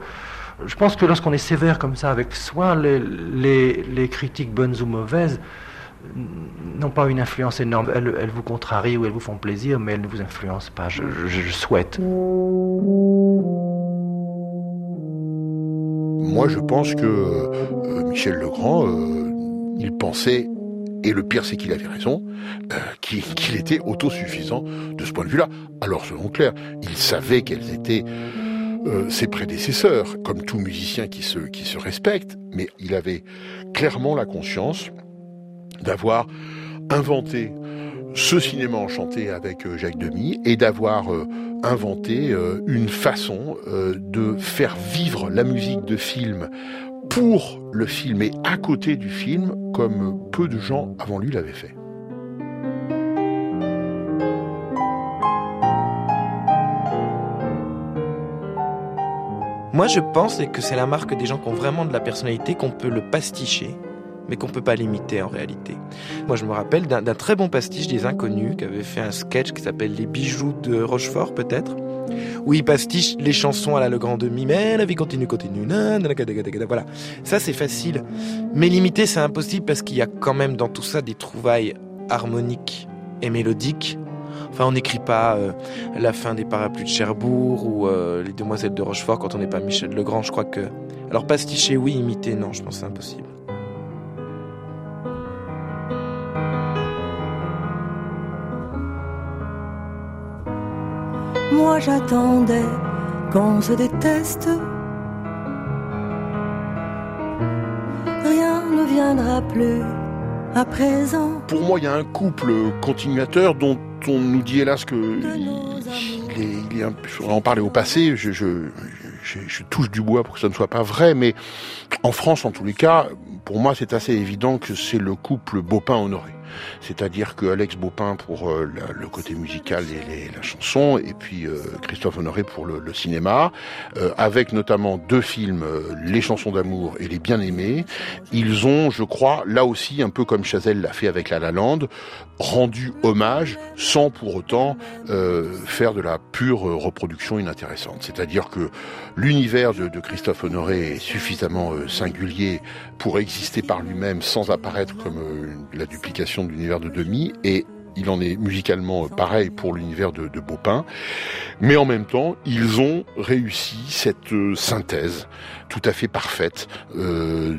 je pense que lorsqu'on est sévère comme ça avec soi, les critiques bonnes ou mauvaises, n'ont pas une influence énorme. Elles, vous contrarient ou elles vous font plaisir, mais elles ne vous influencent pas. Je, souhaite. Moi, je pense que euh, Michel Legrand, euh, il pensait, et le pire, c'est qu'il avait raison, euh, qu'il qu était autosuffisant de ce point de vue-là. Alors, selon Claire, il savait quelles étaient euh, ses prédécesseurs, comme tout musicien qui se respecte, mais il avait clairement la conscience d'avoir inventé ce cinéma enchanté avec euh, Jacques Demy et d'avoir euh, inventé euh, une façon de faire vivre la musique de film pour le film et à côté du film comme peu de gens avant lui l'avaient fait. Moi je pense que c'est la marque des gens qui ont vraiment de la personnalité qu'on peut le pasticher mais qu'on peut pas limiter en réalité. Moi, je me rappelle d'un très bon pastiche des Inconnus qui avait fait un sketch qui s'appelle Les bijoux de Rochefort, peut-être, où il pastiche les chansons à la Le Grand Demi, mais la vie continue, continue, voilà. Ça, c'est facile. Mais limiter, c'est impossible parce qu'il y a quand même dans tout ça des trouvailles harmoniques et mélodiques. Enfin, on n'écrit pas euh, la fin des parapluies de Cherbourg ou euh, les demoiselles de Rochefort quand on n'est pas Michel Legrand. Je crois que. Alors, pasticher, oui, imiter, non, je pense que c'est impossible. Moi j'attendais qu'on se déteste. Rien ne viendra plus à présent. Pour moi, il y a un couple continuateur dont on nous dit hélas que il, est, il est un, en parler au passé. Je, je, je, je, touche du bois pour que ça ne soit pas vrai, mais en France, en tous les cas, pour moi, c'est assez évident que c'est le couple Beaupin-Honoré. C'est-à-dire que Alex Baupin pour euh, le côté musical et la chanson, et puis euh, Christophe Honoré pour le, cinéma, euh, avec notamment deux films, Les chansons d'amour et Les bien-aimés. Ils ont, je crois, là aussi, un peu comme Chazelle l'a fait avec La La Land, rendu hommage sans pour autant faire de la pure reproduction inintéressante. C'est-à-dire que l'univers de, Christophe Honoré est suffisamment singulier pour exister par lui-même sans apparaître comme la duplication l'univers de Demi et il en est musicalement pareil pour l'univers de, de Baupin, mais en même temps, ils ont réussi cette synthèse tout à fait parfaite euh,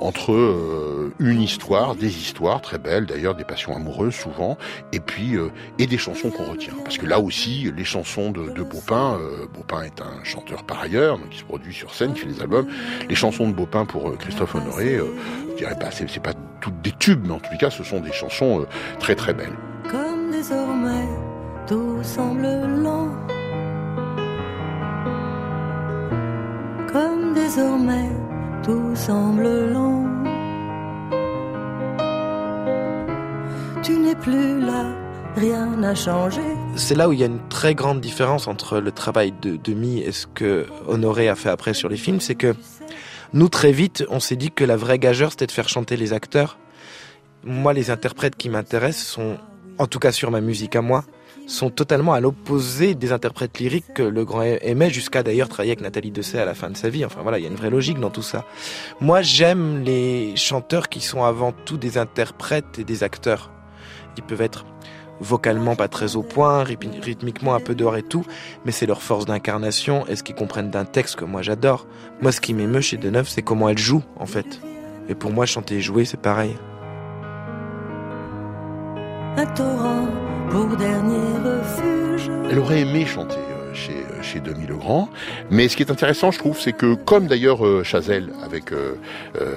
entre euh, une histoire, des histoires très belles, d'ailleurs des passions amoureuses souvent, et puis euh, et des chansons qu'on retient. Parce que là aussi, les chansons de, de Baupin, euh, Baupin est un chanteur par ailleurs, donc il se produit sur scène, il fait des albums. Les chansons de Baupin pour Christophe Honoré, je dirais pas, c'est pas toutes des tubes, mais en tout cas, ce sont des chansons très très belles. Comme désormais tout semble lent. Comme désormais tout semble lent. Tu n'es plus là, rien n'a changé. C'est là où il y a une très grande différence entre le travail de Demi et ce que Honoré a fait après sur les films, c'est que nous très vite, on s'est dit que la vraie gageure c'était de faire chanter les acteurs. Moi, les interprètes qui m'intéressent sont en tout cas sur ma musique à moi, sont totalement à l'opposé des interprètes lyriques que le grand aimait jusqu'à d'ailleurs travailler avec Nathalie Dessay à la fin de sa vie. Enfin voilà, il y a une vraie logique dans tout ça. Moi, j'aime les chanteurs qui sont avant tout des interprètes et des acteurs. Ils peuvent être vocalement pas très au point, rythmiquement un peu dehors et tout, mais c'est leur force d'incarnation et ce qu'ils comprennent d'un texte que moi j'adore. Moi, ce qui m'émeut chez Deneuve, c'est comment elle joue, en fait. Et pour moi, chanter et jouer, c'est pareil un torrent pour dernier refuge. Elle aurait aimé chanter euh, chez, chez Demi Legrand. Mais ce qui est intéressant, je trouve, c'est que comme d'ailleurs euh, Chazelle avec euh, euh,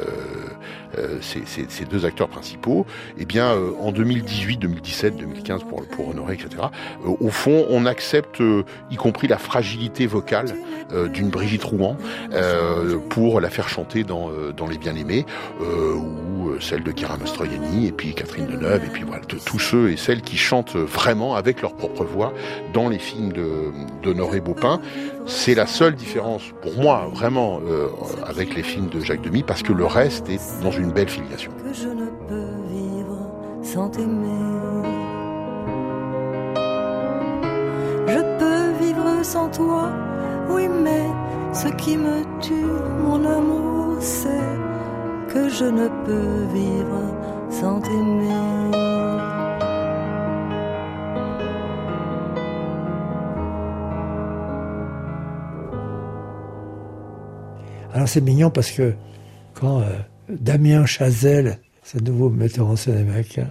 euh, ces, ces- ces deux acteurs principaux, eh bien euh, en 2018, 2017, 2015 pour, pour Honoré, etc. euh, au fond, on accepte euh, y compris la fragilité vocale euh, d'une Brigitte Rouen pour la faire chanter dans, dans Les Bien-Aimés ou celle de Kira Mastroianni et puis Catherine Deneuve et puis voilà tous ceux et celles qui chantent vraiment avec leur propre voix dans les films de d'Honoré Baupin. C'est la seule différence pour moi vraiment avec les films de Jacques Demy parce que le reste est dans une belle filiation. que je ne peux vivre sans t'aimer. Je peux vivre sans toi, oui, mais ce qui me tue, mon amour, c'est que je ne peux vivre sans t'aimer. Alors c'est mignon parce que quand euh, Damien Chazelle, ce nouveau metteur en scène américain,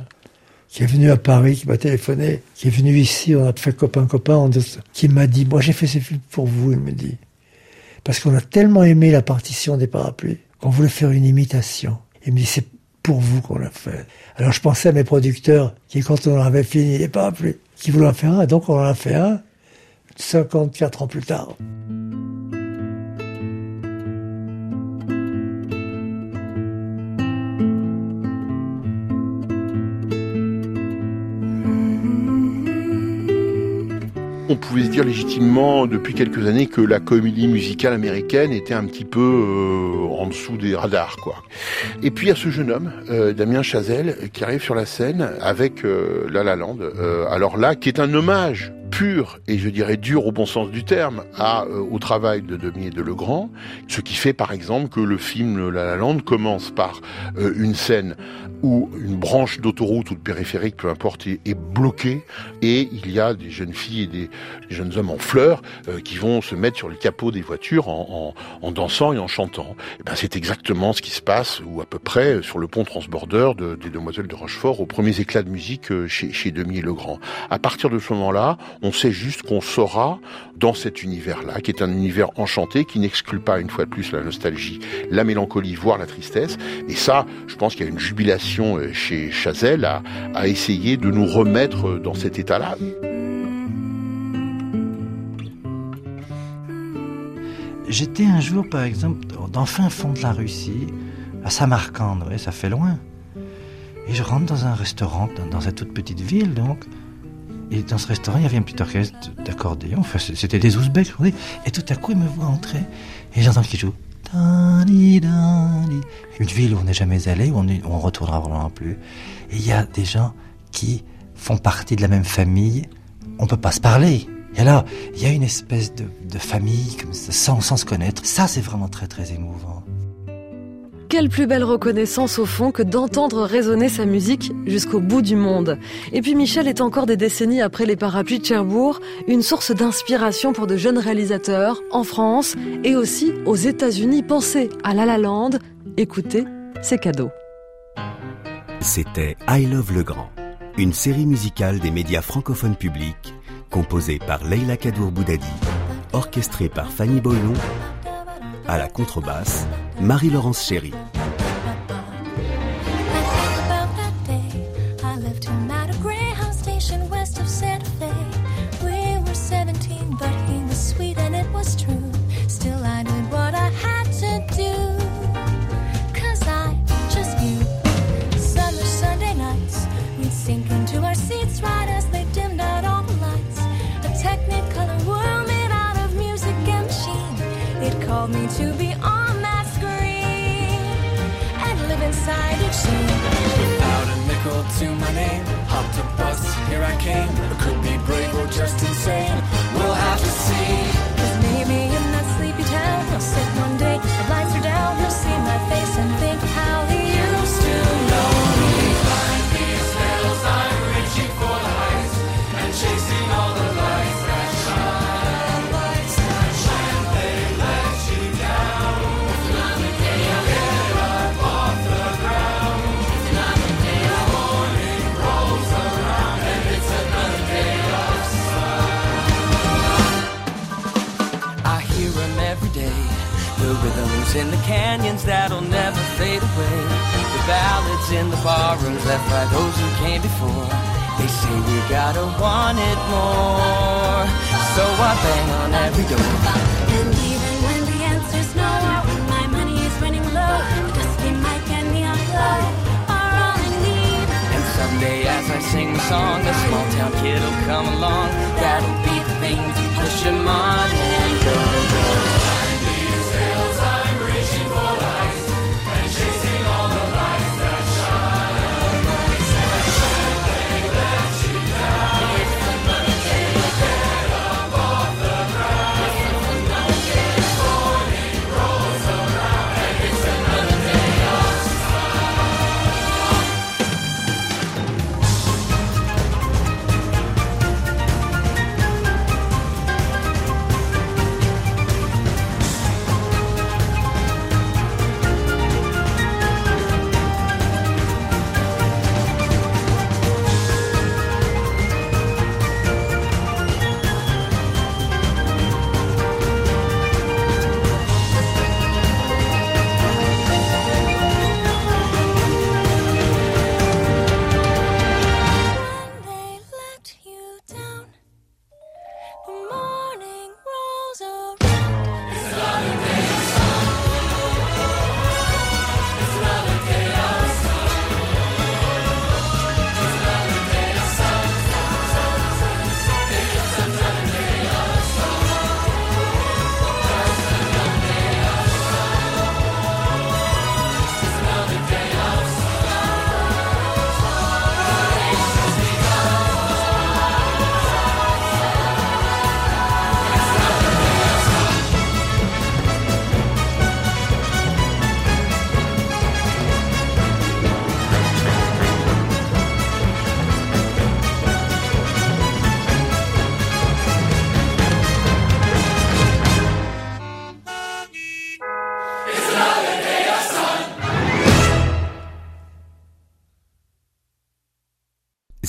qui est venu à Paris, qui m'a téléphoné, qui est venu ici, on a fait copain-copain, qui m'a dit, moi j'ai fait ces films pour vous, il me dit. Parce qu'on a tellement aimé la partition des parapluies qu'on voulait faire une imitation. Il me dit, c'est pour vous qu'on l'a fait. Alors je pensais à mes producteurs qui, quand on avait fini les parapluies, qui voulaient en faire un, donc on en a fait un 54 ans plus tard. On pouvait se dire légitimement depuis quelques années que la comédie musicale américaine était un petit peu euh, en dessous des radars, quoi. Et puis il y a ce jeune homme, euh, Damien Chazelle, qui arrive sur la scène avec euh, La La Land. Euh, alors là, qui est un hommage pur et je dirais dur au bon sens du terme à, euh, au travail de Demi et de Legrand, ce qui fait par exemple que le film La La commence par euh, une scène où une branche d'autoroute ou de périphérique, peu importe, est, bloquée et il y a des jeunes filles et des, jeunes hommes en fleurs euh, qui vont se mettre sur le capot des voitures en, en, en dansant et en chantant. Et ben, c'est exactement ce qui se passe, ou à peu près, sur le pont transborder de, des Demoiselles de Rochefort, aux premiers éclats de musique euh, chez, chez Demi et Legrand. À partir de ce moment-là, sait juste qu'on saura dans cet univers-là, qui est un univers enchanté, qui n'exclut pas une fois de plus la nostalgie, la mélancolie, voire la tristesse. Et ça, je pense qu'il y a une jubilation euh, chez Chazelle à, essayer de nous remettre euh, dans cet état-là. J'étais un jour, par exemple, dans fin fond de la Russie, à Samarcande, ça fait loin. Et je rentre dans un restaurant, dans, dans cette toute petite ville, donc. Et dans ce restaurant, il y avait un petit orchestre d'accordéon. Enfin, c'était des Ouzbeks, je crois. Et tout à coup, ils me voient entrer. Et j'entends. Dani, dani. Une ville où on n'est jamais allé, où on, on retournera probablement plus. Et il y a des gens qui font partie de la même famille. On peut pas se parler. Et là, il y a une espèce de, de famille, comme ça, sans, sans se connaître. Ça, c'est vraiment très, très émouvant. Quelle plus belle reconnaissance au fond que d'entendre résonner sa musique jusqu'au bout du monde. Et puis Michel est encore des décennies après les parapluies de Cherbourg, une source d'inspiration pour de jeunes réalisateurs en France et aussi aux États-Unis. Pensez à La La Land, écoutez, c'est cadeau. C'était I Love Le Grand, une série musicale des médias francophones publics, composée par Leila Kadour Boudadi, orchestrée par Fanny Boylon, à la contrebasse, Marie-Laurence Chéry. Songs in the canyons that'll never fade away. The ballads in the barrooms left by those who came before. They say we gotta want it more. So I bang on every door. And even when the answer's no, when my money is running low, dusty mic and neon glow are all I need. And someday as I sing the song, a small town kid will come along. That'll be the thing to push him on and go, go.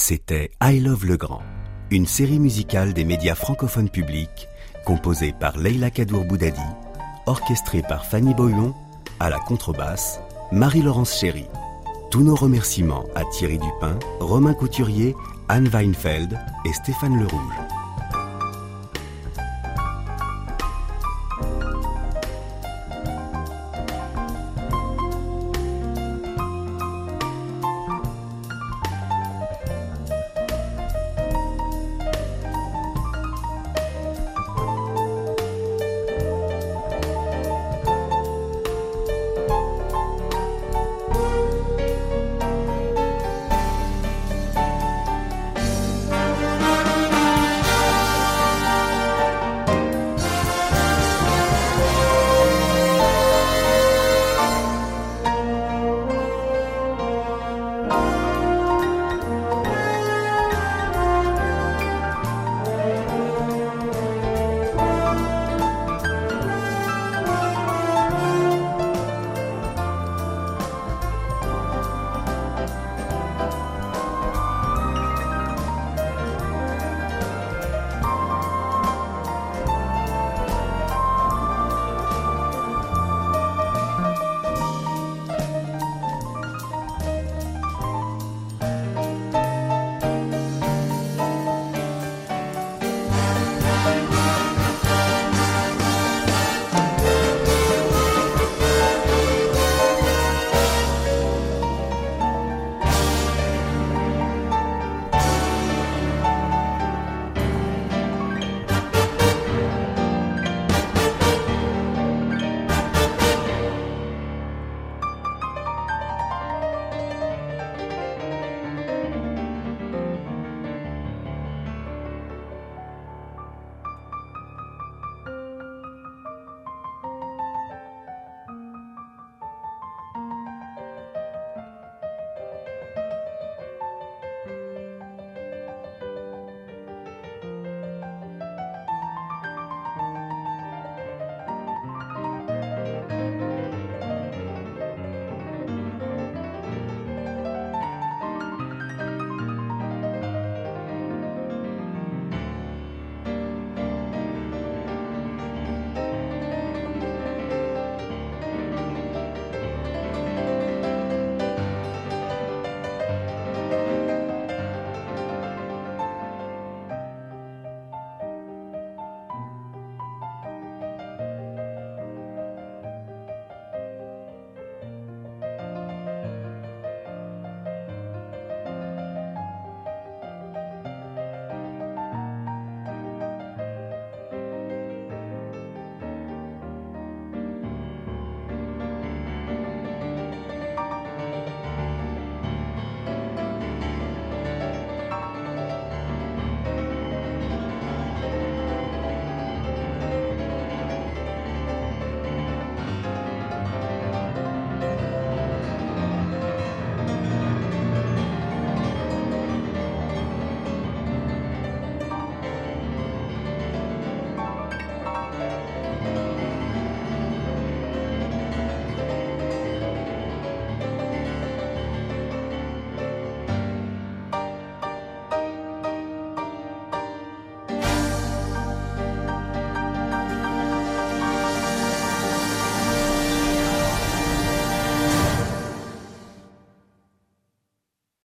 C'était I Love le Grand, une série musicale des médias francophones publics, composée par Leila Kadour Boudadi, orchestrée par Fanny Boyon, à la contrebasse, Marie-Laurence Chéry. Tous nos remerciements à Thierry Dupin, Romain Couturier, Anne Weinfeld et Stéphane Le Rouge.